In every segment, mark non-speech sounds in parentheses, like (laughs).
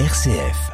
RCF.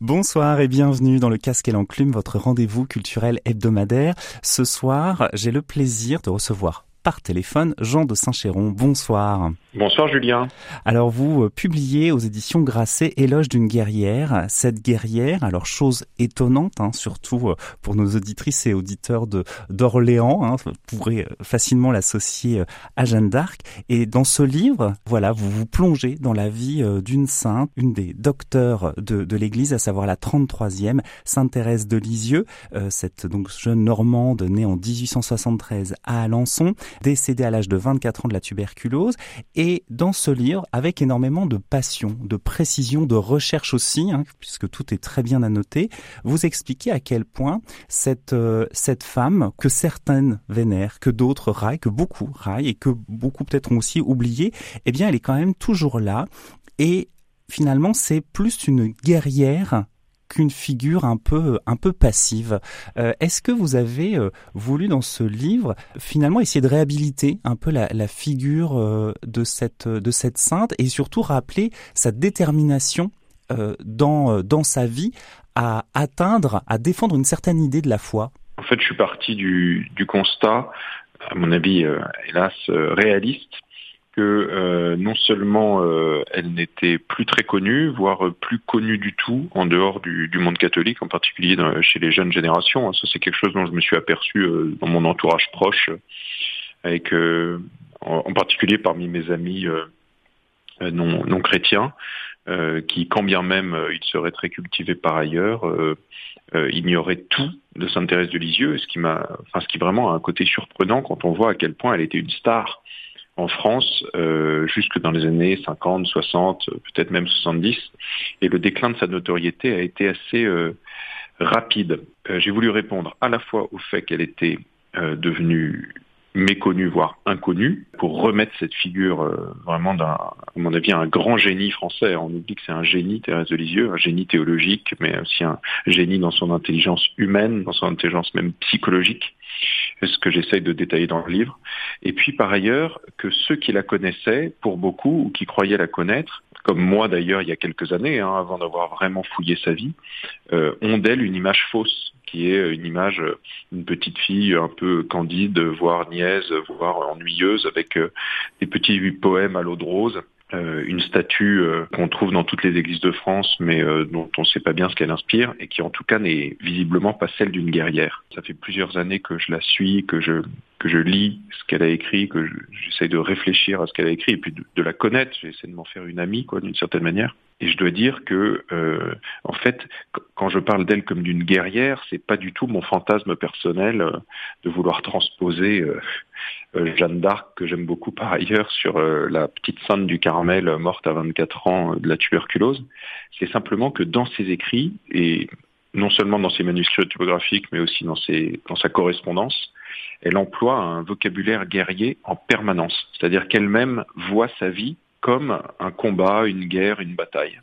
Bonsoir et bienvenue dans le Casque et l'Enclume, votre rendez-vous culturel hebdomadaire. Ce soir, j'ai le plaisir de recevoir par téléphone Jean de Saint-Chéron. Bonsoir. Bonsoir Julien. Alors vous euh, publiez aux éditions Grasset Éloge d'une guerrière. Cette guerrière, alors chose étonnante, hein, surtout euh, pour nos auditrices et auditeurs de d'Orléans, hein, vous pourrez euh, facilement l'associer à Jeanne d'Arc. Et dans ce livre, voilà, vous vous plongez dans la vie d'une sainte, une des docteurs de, de l'Église, à savoir la 33e, Sainte Thérèse de Lisieux, cette donc jeune normande née en 1873 à Alençon décédé à l'âge de 24 ans de la tuberculose. Et dans ce livre, avec énormément de passion, de précision, de recherche aussi, hein, puisque tout est très bien annoté, vous expliquez à quel point cette, euh, cette femme, que certaines vénèrent, que d'autres raillent, que beaucoup raillent et que beaucoup peut-être ont aussi oublié, eh bien elle est quand même toujours là. Et finalement, c'est plus une guerrière qu'une figure un peu un peu passive. Euh, est-ce que vous avez euh, voulu dans ce livre finalement essayer de réhabiliter un peu la, figure euh, de cette de cette sainte et surtout rappeler sa détermination dans dans sa vie à atteindre, à défendre une certaine idée de la foi? En fait, je suis parti du, du constat, à mon avis, hélas, réaliste, que euh, non seulement euh, elle n'était plus très connue, voire plus connue du tout en dehors du, du monde catholique, en particulier chez les jeunes générations. Ça, c'est quelque chose dont je me suis aperçu euh, dans mon entourage proche, avec en, particulier parmi mes amis non, non chrétiens, qui, quand bien même ils seraient très cultivés par ailleurs, ignoraient tout de Sainte Thérèse de Lisieux, ce qui m'a, enfin, ce qui vraiment a un côté surprenant quand on voit à quel point elle était une star en France euh, jusque dans les années 50, 60, peut-être même 70. Et le déclin de sa notoriété a été assez euh, rapide. Euh, j'ai voulu répondre à la fois au fait qu'elle était euh, devenue méconnue, voire inconnue, pour remettre cette figure vraiment d'un, à mon avis, un grand génie français. On oublie que c'est un génie, Thérèse de Lisieux, un génie théologique, mais aussi un génie dans son intelligence humaine, dans son intelligence même psychologique ce que j'essaye de détailler dans le livre. Et puis par ailleurs, que ceux qui la connaissaient, pour beaucoup, ou qui croyaient la connaître, comme moi d'ailleurs il y a quelques années, hein, avant d'avoir vraiment fouillé sa vie, euh, ont d'elle une image fausse, qui est une image d'une petite fille un peu candide, voire niaise, voire ennuyeuse, avec euh, des petits poèmes à l'eau de rose. Euh, une statue euh, qu'on trouve dans toutes les églises de France, mais euh, dont on ne sait pas bien ce qu'elle inspire, et qui en tout cas n'est visiblement pas celle d'une guerrière. Ça fait plusieurs années que je la suis, que je que je lis ce qu'elle a écrit, que j'essaie de réfléchir à ce qu'elle a écrit, et puis de, la connaître. J'essaie de m'en faire une amie, quoi, d'une certaine manière. Et je dois dire que, euh, en fait, quand je parle d'elle comme d'une guerrière, c'est pas du tout mon fantasme personnel euh, de vouloir transposer euh, euh, Jeanne d'Arc, que j'aime beaucoup par ailleurs, sur la petite sainte du Carmel morte à 24 ans de la tuberculose. C'est simplement que dans ses écrits, et non seulement dans ses manuscrits typographiques, mais aussi dans, ses, dans sa correspondance, elle emploie un vocabulaire guerrier en permanence. C'est-à-dire qu'elle-même voit sa vie comme un combat, une guerre, une bataille.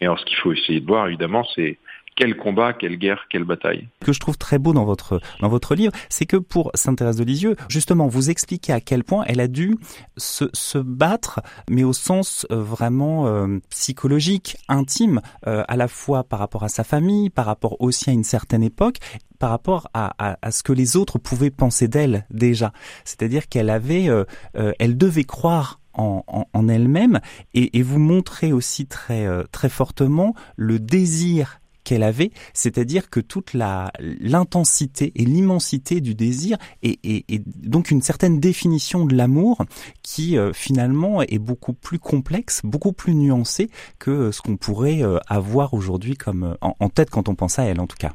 Et alors ce qu'il faut essayer de voir, évidemment, c'est quel combat, quelle guerre, quelle bataille. Ce que je trouve très beau dans votre dans votre livre, c'est que pour Sainte Thérèse de Lisieux, justement, vous expliquez à quel point elle a dû se, se battre, mais au sens euh, vraiment euh, psychologique, intime, euh, à la fois par rapport à sa famille, par rapport aussi à une certaine époque, par rapport à, à ce que les autres pouvaient penser d'elle déjà. C'est-à-dire qu'elle avait, elle devait croire en, en, elle-même et, et, vous montrez aussi très très fortement le désir qu'elle avait, c'est-à-dire que toute la l'intensité et l'immensité du désir et, et, donc une certaine définition de l'amour qui euh, finalement est beaucoup plus complexe, beaucoup plus nuancée que ce qu'on pourrait euh, avoir aujourd'hui comme en, en, tête quand on pense à elle en tout cas.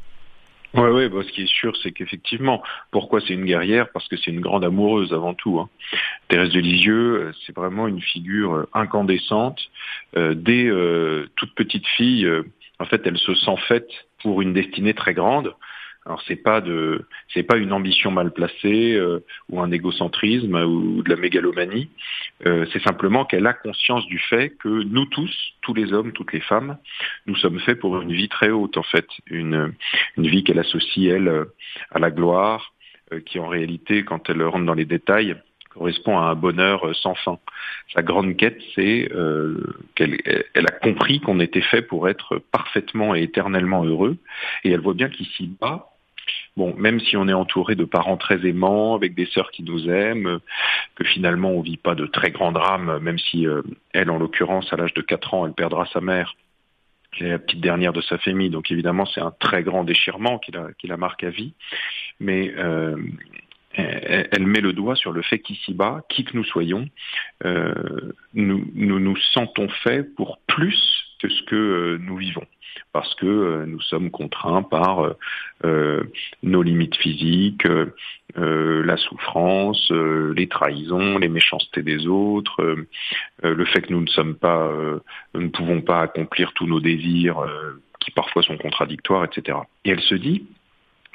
Oui, ouais, bah, ce qui est sûr, c'est qu'effectivement, pourquoi c'est une guerrière? Parce que c'est une grande amoureuse avant tout. Hein. Thérèse de Lisieux, euh, c'est vraiment une figure incandescente. Euh, dès euh, toute petite fille, en fait, elle se sent faite pour une destinée très grande. Alors c'est pas de, c'est pas une ambition mal placée euh, ou un égocentrisme ou de la mégalomanie. Euh, c'est simplement qu'elle a conscience du fait que nous tous, tous les hommes, toutes les femmes, nous sommes faits pour une vie très haute en fait, une une vie qu'elle associe elle à la gloire, euh, qui en réalité, quand elle rentre dans les détails, correspond à un bonheur sans fin. Sa grande quête, c'est qu'elle elle a compris qu'on était fait pour être parfaitement et éternellement heureux, et elle voit bien qu'ici-bas, bon, même si on est entouré de parents très aimants, avec des sœurs qui nous aiment, que finalement on vit pas de très grands drames, même si elle, en l'occurrence, à l'âge de 4 ans, elle perdra sa mère, qui est la petite dernière de sa famille, donc évidemment c'est un très grand déchirement qui la, marque à vie, mais euh, elle, met le doigt sur le fait qu'ici-bas, qui que nous soyons, euh, nous, nous nous sentons faits pour plus que ce que euh, nous vivons parce que euh, nous sommes contraints par euh, nos limites physiques, la souffrance, les trahisons, les méchancetés des autres, le fait que nous ne sommes pas, nous ne pouvons pas accomplir tous nos désirs qui parfois sont contradictoires, etc. Et elle se dit,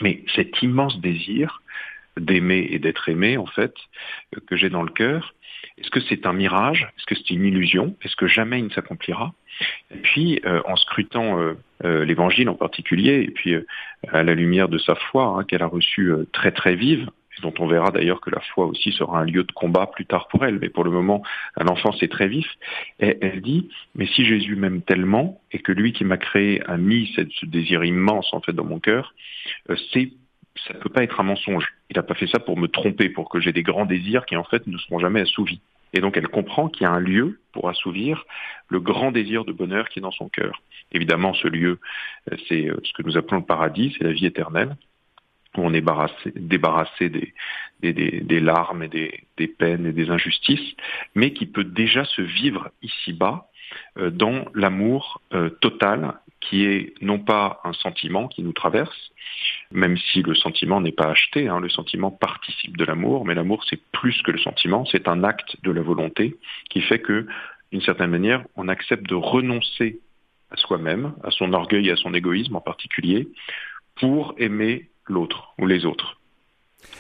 mais cet immense désir d'aimer et d'être aimé, en fait, que j'ai dans le cœur, est-ce que c'est un mirage? Est-ce que c'est une illusion? Est-ce que jamais il ne s'accomplira? Et puis, euh, en scrutant euh, euh, l'Évangile en particulier, et puis à la lumière de sa foi hein, qu'elle a reçue très très vive, et dont on verra d'ailleurs que la foi aussi sera un lieu de combat plus tard pour elle, mais pour le moment, à l'enfance, c'est très vif, et elle dit, mais si Jésus m'aime tellement, et que lui qui m'a créé a mis ce désir immense en fait dans mon cœur, c'est ça ne peut pas être un mensonge. Il n'a pas fait ça pour me tromper, pour que j'ai des grands désirs qui en fait ne seront jamais assouvis. Et donc elle comprend qu'il y a un lieu pour assouvir le grand désir de bonheur qui est dans son cœur. Évidemment, ce lieu, euh, c'est euh, ce que nous appelons le paradis, c'est la vie éternelle, où on est débarrassé des, larmes et des, peines et des injustices, mais qui peut déjà se vivre ici-bas dans l'amour total qui est non pas un sentiment qui nous traverse, même si le sentiment n'est pas acheté, hein, le sentiment participe de l'amour, mais l'amour c'est plus que le sentiment, c'est un acte de la volonté qui fait que, d'une certaine manière, on accepte de renoncer à soi-même, à son orgueil et à son égoïsme en particulier, pour aimer l'autre ou les autres.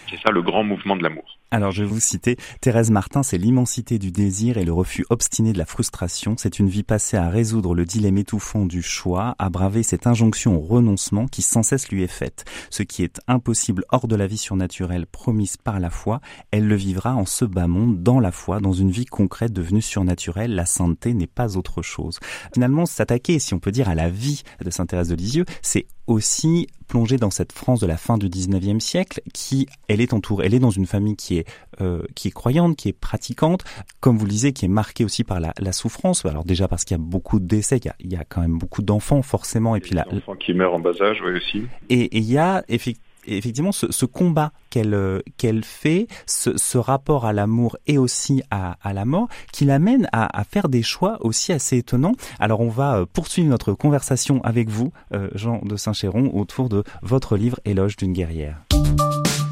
C'est ça le grand mouvement de l'amour. Alors je vais vous citer, Thérèse Martin, c'est l'immensité du désir et le refus obstiné de la frustration. C'est une vie passée à résoudre le dilemme étouffant du choix, à braver cette injonction au renoncement qui sans cesse lui est faite. Ce qui est impossible hors de la vie surnaturelle promise par la foi, elle le vivra en ce bas monde, dans la foi, dans une vie concrète devenue surnaturelle. La sainteté n'est pas autre chose. Finalement, s'attaquer, si on peut dire, à la vie de Sainte Thérèse de Lisieux, c'est aussi plonger dans cette France de la fin du 19e siècle qui, elle est entourée, elle est dans une famille qui euh, qui est croyante, qui est pratiquante, comme vous le disiez, qui est marquée aussi par la, la souffrance. Alors déjà parce qu'il y a beaucoup de décès, il y a, il y a quand même beaucoup d'enfants forcément, et, puis là, enfants qui meurent en bas âge, oui aussi. Et, il y a effectivement ce, ce combat qu'elle euh, qu'elle fait, ce, ce, rapport à l'amour et aussi à, à la mort, qui l'amène à, à, faire des choix aussi assez étonnants. Alors on va euh, poursuivre notre conversation avec vous, Jean de Saint-Chéron, autour de votre livre Éloge d'une guerrière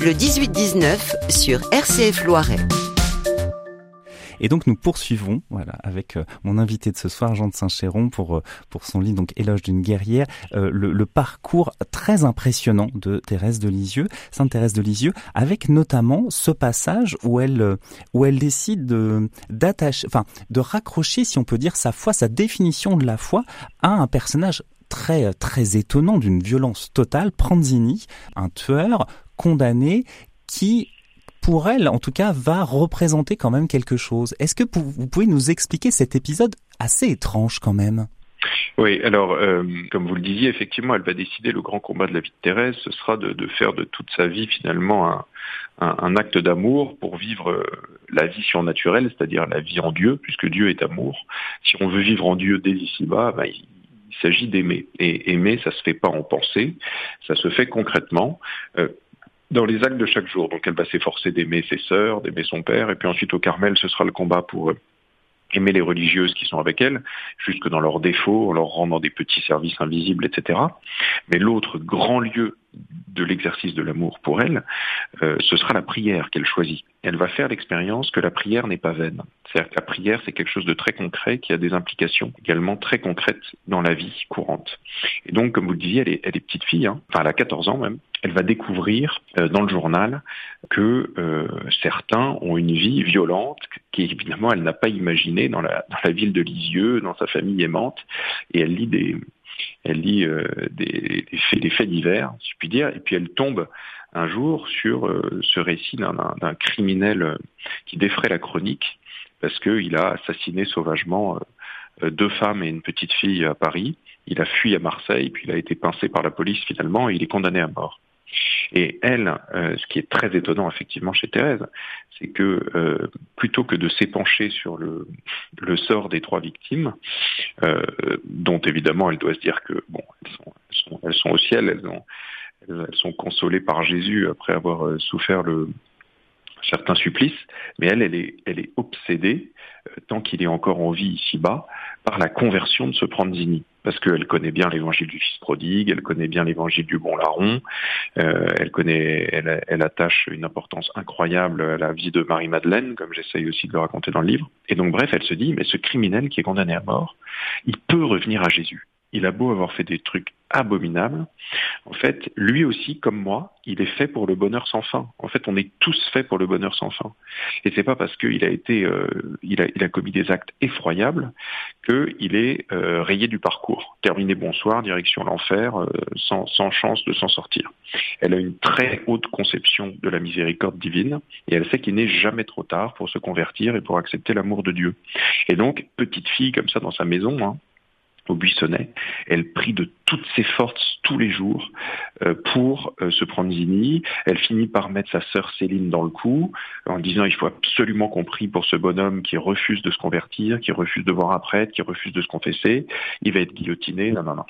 le 18-19 sur RCF Loiret. Et donc nous poursuivons, voilà, avec euh, mon invité de ce soir, Jean de Saint-Chéron, pour euh, pour son livre donc Éloge d'une guerrière, euh, le, parcours très impressionnant de Thérèse de Lisieux, Sainte Thérèse de Lisieux, avec notamment ce passage où elle où elle décide enfin de raccrocher, si on peut dire, sa foi, sa définition de la foi à un personnage très très étonnant d'une violence totale, Pranzini, un tueur condamné qui pour elle, en tout cas, va représenter quand même quelque chose. Est-ce que vous pouvez nous expliquer cet épisode assez étrange quand même? Oui, alors euh, comme vous le disiez, effectivement, elle va décider le grand combat de la vie de Thérèse, ce sera de, faire de toute sa vie finalement un, acte d'amour pour vivre euh, la vie surnaturelle, c'est-à-dire la vie en Dieu, puisque Dieu est amour. Si on veut vivre en Dieu dès ici-bas, ben, il, s'agit d'aimer. Et aimer, ça se fait pas en pensée, ça se fait concrètement. Euh, dans les actes de chaque jour. Donc elle va s'efforcer d'aimer ses sœurs, d'aimer son père, et puis ensuite au Carmel, ce sera le combat pour euh, aimer les religieuses qui sont avec elle, jusque dans leurs défauts, en leur rendant des petits services invisibles, etc. Mais l'autre grand lieu de l'exercice de l'amour pour elle, euh, ce sera la prière qu'elle choisit. Elle va faire l'expérience que la prière n'est pas vaine. C'est-à-dire que la prière, c'est quelque chose de très concret qui a des implications également très concrètes dans la vie courante. Et donc, comme vous le disiez, elle est, elle est petite fille, hein, enfin elle a 14 ans même, elle va découvrir euh, dans le journal que euh, certains ont une vie violente qui évidemment elle n'a pas imaginé dans la, ville de Lisieux, dans sa famille aimante, et elle lit des, elle lit euh, des, faits, des faits divers, si je puis dire, et puis elle tombe un jour sur ce récit d'un criminel qui défrait la chronique parce qu'il a assassiné sauvagement deux femmes et une petite fille à Paris. Il a fui à Marseille, puis il a été pincé par la police finalement et il est condamné à mort. Et elle, euh, ce qui est très étonnant effectivement chez Thérèse, c'est que euh, plutôt que de s'épancher sur le, sort des trois victimes, euh, dont évidemment elle doit se dire que bon, elles sont, au ciel, elles, ont, elles, sont consolées par Jésus après avoir souffert le, certains supplices, mais elle, elle est, elle est obsédée, tant qu'il est encore en vie ici-bas, par la conversion de ce Pranzini parce qu'elle connaît bien l'évangile du fils prodigue, elle connaît bien l'évangile du bon larron, euh, elle connaît, elle, elle, attache une importance incroyable à la vie de Marie-Madeleine, comme j'essaye aussi de le raconter dans le livre. Et donc bref, elle se dit, mais ce criminel qui est condamné à mort, il peut revenir à Jésus. Il a beau avoir fait des trucs abominable. En fait, lui aussi, comme moi, il est fait pour le bonheur sans fin. En fait, on est tous faits pour le bonheur sans fin. Et c'est pas parce qu'il a été, euh, il, a, il a commis des actes effroyables qu'il est euh, rayé du parcours. Terminé bonsoir, direction l'enfer, euh, sans, sans chance de s'en sortir. Elle a une très haute conception de la miséricorde divine et elle sait qu'il n'est jamais trop tard pour se convertir et pour accepter l'amour de Dieu. Et donc, petite fille comme ça dans sa maison, hein, au Buissonnet. Elle prie de toutes ses forces tous les jours euh, pour euh, se prendre Zini. Elle finit par mettre sa sœur Céline dans le coup en disant il faut absolument qu'on prie pour ce bonhomme qui refuse de se convertir, qui refuse de voir un prêtre, qui refuse de se confesser. Il va être guillotiné. Non, non, non.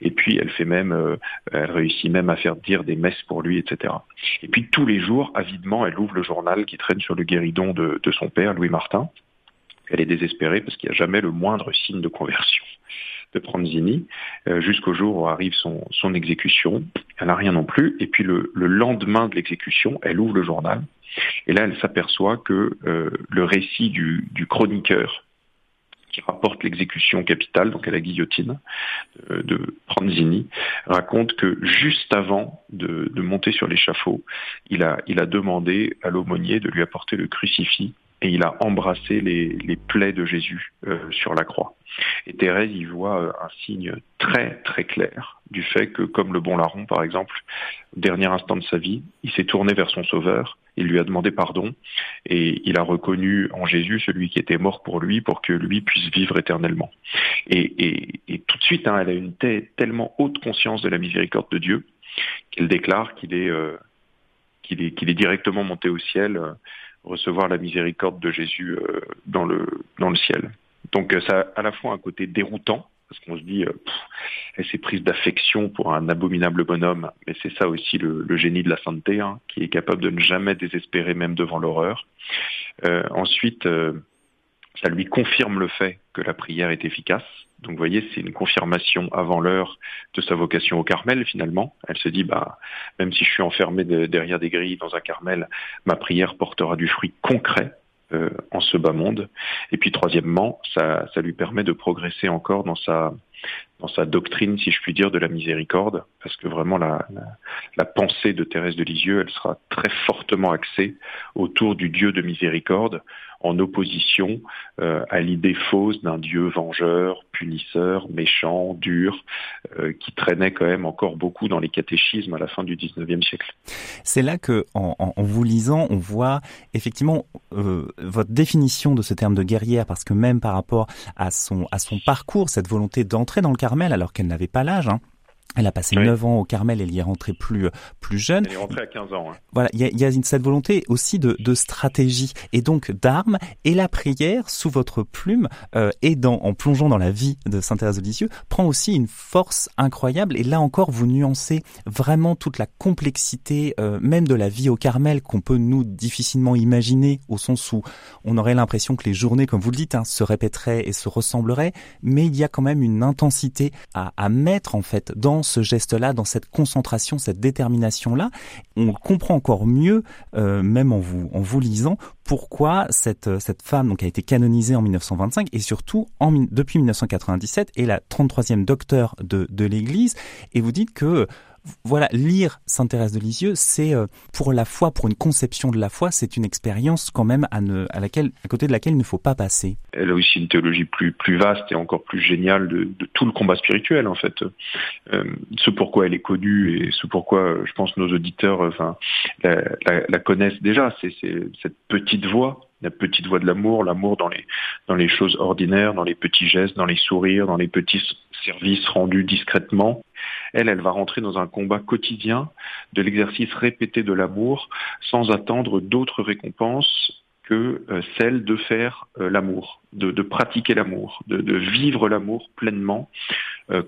Et puis elle fait même, euh, elle réussit même à faire dire des messes pour lui, etc. Et puis tous les jours, avidement, elle ouvre le journal qui traîne sur le guéridon de, de son père, Louis Martin, elle est désespérée parce qu'il n'y a jamais le moindre signe de conversion de Pranzini, euh, jusqu'au jour où arrive son, exécution. Elle n'a rien non plus. Et puis le, lendemain de l'exécution, elle ouvre le journal. Et là, elle s'aperçoit que euh, le récit du, chroniqueur qui rapporte l'exécution capitale, donc à la guillotine, euh, de Pranzini, raconte que juste avant de, monter sur l'échafaud, il a demandé à l'aumônier de lui apporter le crucifix et il a embrassé les, les plaies de Jésus euh, sur la croix. Et Thérèse y voit euh, un signe très très clair du fait que, comme le bon larron par exemple, au dernier instant de sa vie, il s'est tourné vers son Sauveur, il lui a demandé pardon et il a reconnu en Jésus celui qui était mort pour lui pour que lui puisse vivre éternellement. Et, et, et tout de suite, hein, elle a une tellement haute conscience de la miséricorde de Dieu qu'elle déclare qu'il est, euh, qu'il est, qu'il est directement monté au ciel recevoir la miséricorde de Jésus euh, dans le dans le ciel. Donc euh, ça a à la fois un côté déroutant parce qu'on se dit euh, elle s'est prise d'affection pour un abominable bonhomme, mais c'est ça aussi le, génie de la sainteté, hein, qui est capable de ne jamais désespérer même devant l'horreur. ensuite, ça lui confirme le fait que la prière est efficace. Donc vous voyez, c'est une confirmation avant l'heure de sa vocation au Carmel finalement. Elle se dit, bah, même si je suis enfermée derrière des grilles dans un Carmel, ma prière portera du fruit concret euh, en ce bas monde. Et puis troisièmement, ça, ça lui permet de progresser encore dans sa dans sa doctrine, si je puis dire, de la miséricorde, parce que vraiment la, la, pensée de Thérèse de Lisieux, elle sera très fortement axée autour du Dieu de miséricorde, en opposition euh, à l'idée fausse d'un Dieu vengeur, punisseur, méchant, dur, euh, qui traînait quand même encore beaucoup dans les catéchismes à la fin du XIXe siècle. C'est là que, en, en, vous lisant, on voit effectivement euh, votre définition de ce terme de guerrière, parce que même par rapport à son à son parcours, cette volonté d'entrer dans le alors qu'elle n'avait pas l'âge. Hein. Elle a passé 9 ans au Carmel, elle y est rentrée plus plus jeune. Elle est rentrée à 15 ans. Hein. Voilà, il y a, y a cette volonté aussi de, de stratégie et donc d'armes et la prière sous votre plume euh, et dans, en plongeant dans la vie de Sainte Thérèse de Lisieux prend aussi une force incroyable et là encore vous nuancez vraiment toute la complexité euh, même de la vie au Carmel qu'on peut nous difficilement imaginer au sens où on aurait l'impression que les journées, comme vous le dites, hein, se répéteraient et se ressembleraient, mais il y a quand même une intensité à, à mettre en fait dans ce geste-là, dans cette concentration, cette détermination-là, on comprend encore mieux, euh, même en vous, en vous lisant, pourquoi cette, euh, cette femme donc, a été canonisée en 1925 et surtout depuis 1997 est la 33e docteur de, de l'Église. Et vous dites que voilà, lire Sainte Thérèse de Lisieux, c'est euh, pour la foi, pour une conception de la foi, c'est une expérience quand même à, laquelle, à côté de laquelle il ne faut pas passer. Elle a aussi une théologie plus vaste et encore plus géniale de, tout le combat spirituel en fait. Euh, ce pourquoi elle est connue et ce pourquoi euh, je pense nos auditeurs, la connaissent déjà, c'est cette petite voix la petite voix de l'amour, l'amour dans les, dans les choses ordinaires, dans les petits gestes, dans les sourires, dans les petits services rendus discrètement. Elle, elle va rentrer dans un combat quotidien de l'exercice répété de l'amour sans attendre d'autres récompenses que euh, celle de faire euh, l'amour, de, pratiquer l'amour, de, vivre l'amour pleinement,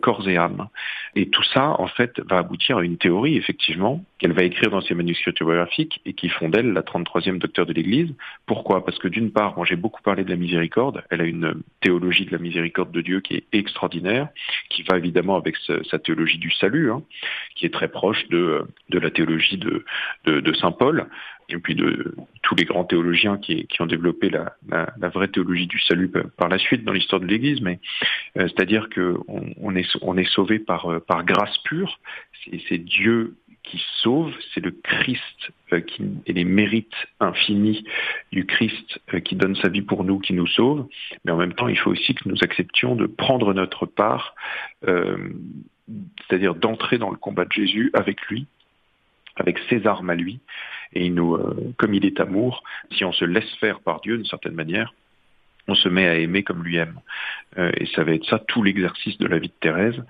corps et âme. Et tout ça, en fait, va aboutir à une théorie, effectivement, qu'elle va écrire dans ses manuscrits autobiographiques et qui font d'elle la 33e docteur de l'Église. Pourquoi? Parce que d'une part, moi j'ai beaucoup parlé de la miséricorde, elle a une théologie de la miséricorde de Dieu qui est extraordinaire, qui va évidemment avec sa théologie du salut, hein, qui est très proche de, de la théologie de, de Saint Paul et puis de tous les grands théologiens qui, qui ont développé la, la, la, vraie théologie du salut par la suite dans l'histoire de l'Église, mais euh, c'est-à-dire que on, on, est on est sauvé par euh, par grâce pure, c'est Dieu qui sauve, c'est le Christ euh, qui, et les mérites infinis du Christ euh, qui donne sa vie pour nous, qui nous sauve, mais en même temps il faut aussi que nous acceptions de prendre notre part, euh, c'est-à-dire d'entrer dans le combat de Jésus avec lui, avec ses armes à lui, et il nous, euh, comme il est amour, si on se laisse faire par Dieu d'une certaine manière, on se met à aimer comme lui aime. Euh, et ça va être ça tout l'exercice de la vie de Thérèse,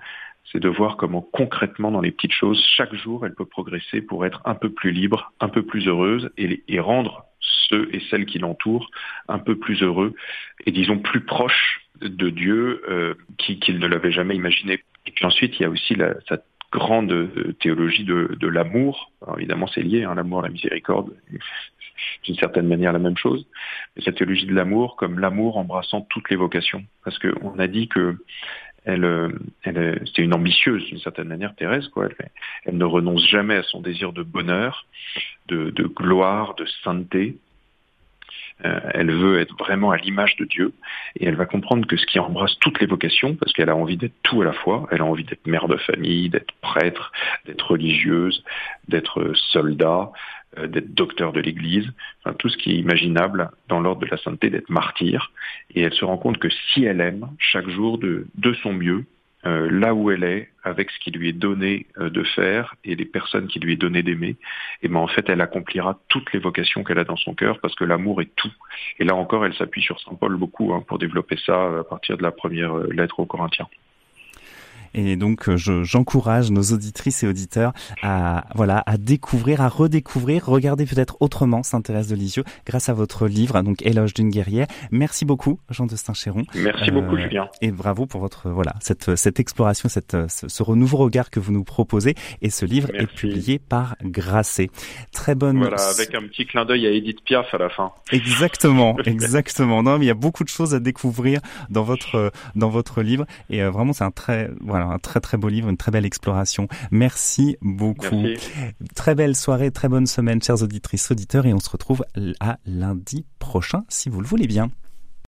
c'est de voir comment concrètement dans les petites choses, chaque jour, elle peut progresser pour être un peu plus libre, un peu plus heureuse et, rendre ceux et celles qui l'entourent un peu plus heureux et disons plus proches de Dieu euh, ne l'avaient jamais imaginé. Et puis ensuite, il y a aussi la, grande euh, théologie de, de l'amour. Évidemment, c'est lié, hein, l'amour, la miséricorde, d'une certaine manière la même chose. Mais cette théologie de l'amour comme l'amour embrassant toutes les vocations. Parce qu'on a dit que elle, elle c'était une ambitieuse d'une certaine manière, Thérèse, quoi. Elle, elle, ne renonce jamais à son désir de bonheur, de, de gloire, de sainteté. Euh, elle veut être vraiment à l'image de Dieu et elle va comprendre que ce qui embrasse toutes les vocations, parce qu'elle a envie d'être tout à la fois, elle a envie d'être mère de famille, d'être prêtre, d'être religieuse, d'être soldat, euh, d'être docteur de l'Église, enfin, tout ce qui est imaginable dans l'ordre de la sainteté, d'être martyr. Et elle se rend compte que si elle aime chaque jour de, de son mieux, euh, là où elle est, avec ce qui lui est donné euh, de faire et les personnes qui lui est donné d'aimer, et ben en fait elle accomplira toutes les vocations qu'elle a dans son cœur parce que l'amour est tout. Et là encore, elle s'appuie sur saint Paul beaucoup hein, pour développer ça à partir de la première lettre aux Corinthiens. Et donc, euh, j'encourage nos auditrices et auditeurs à, voilà, à découvrir, à redécouvrir, regarder peut-être autrement Sainte Thérèse de Lisieux grâce à votre livre, donc Éloge d'une guerrière. Merci beaucoup, Jean de Saint-Chéron. Merci euh, beaucoup, Julien. Et bravo pour votre, voilà, cette, cette exploration, cette, ce, ce nouveau regard que vous nous proposez. Et ce livre Merci. est publié par Grasset. Très bonne. Voilà, avec un petit clin d'œil à Edith Piaf à la fin. Exactement, (laughs) exactement. Non, mais il y a beaucoup de choses à découvrir dans votre, dans votre livre. Et euh, vraiment, c'est un très, voilà, un très très beau livre, une très belle exploration. Merci beaucoup. Merci. Très belle soirée, très bonne semaine, chères auditrices, auditeurs, et on se retrouve à lundi prochain, si vous le voulez bien.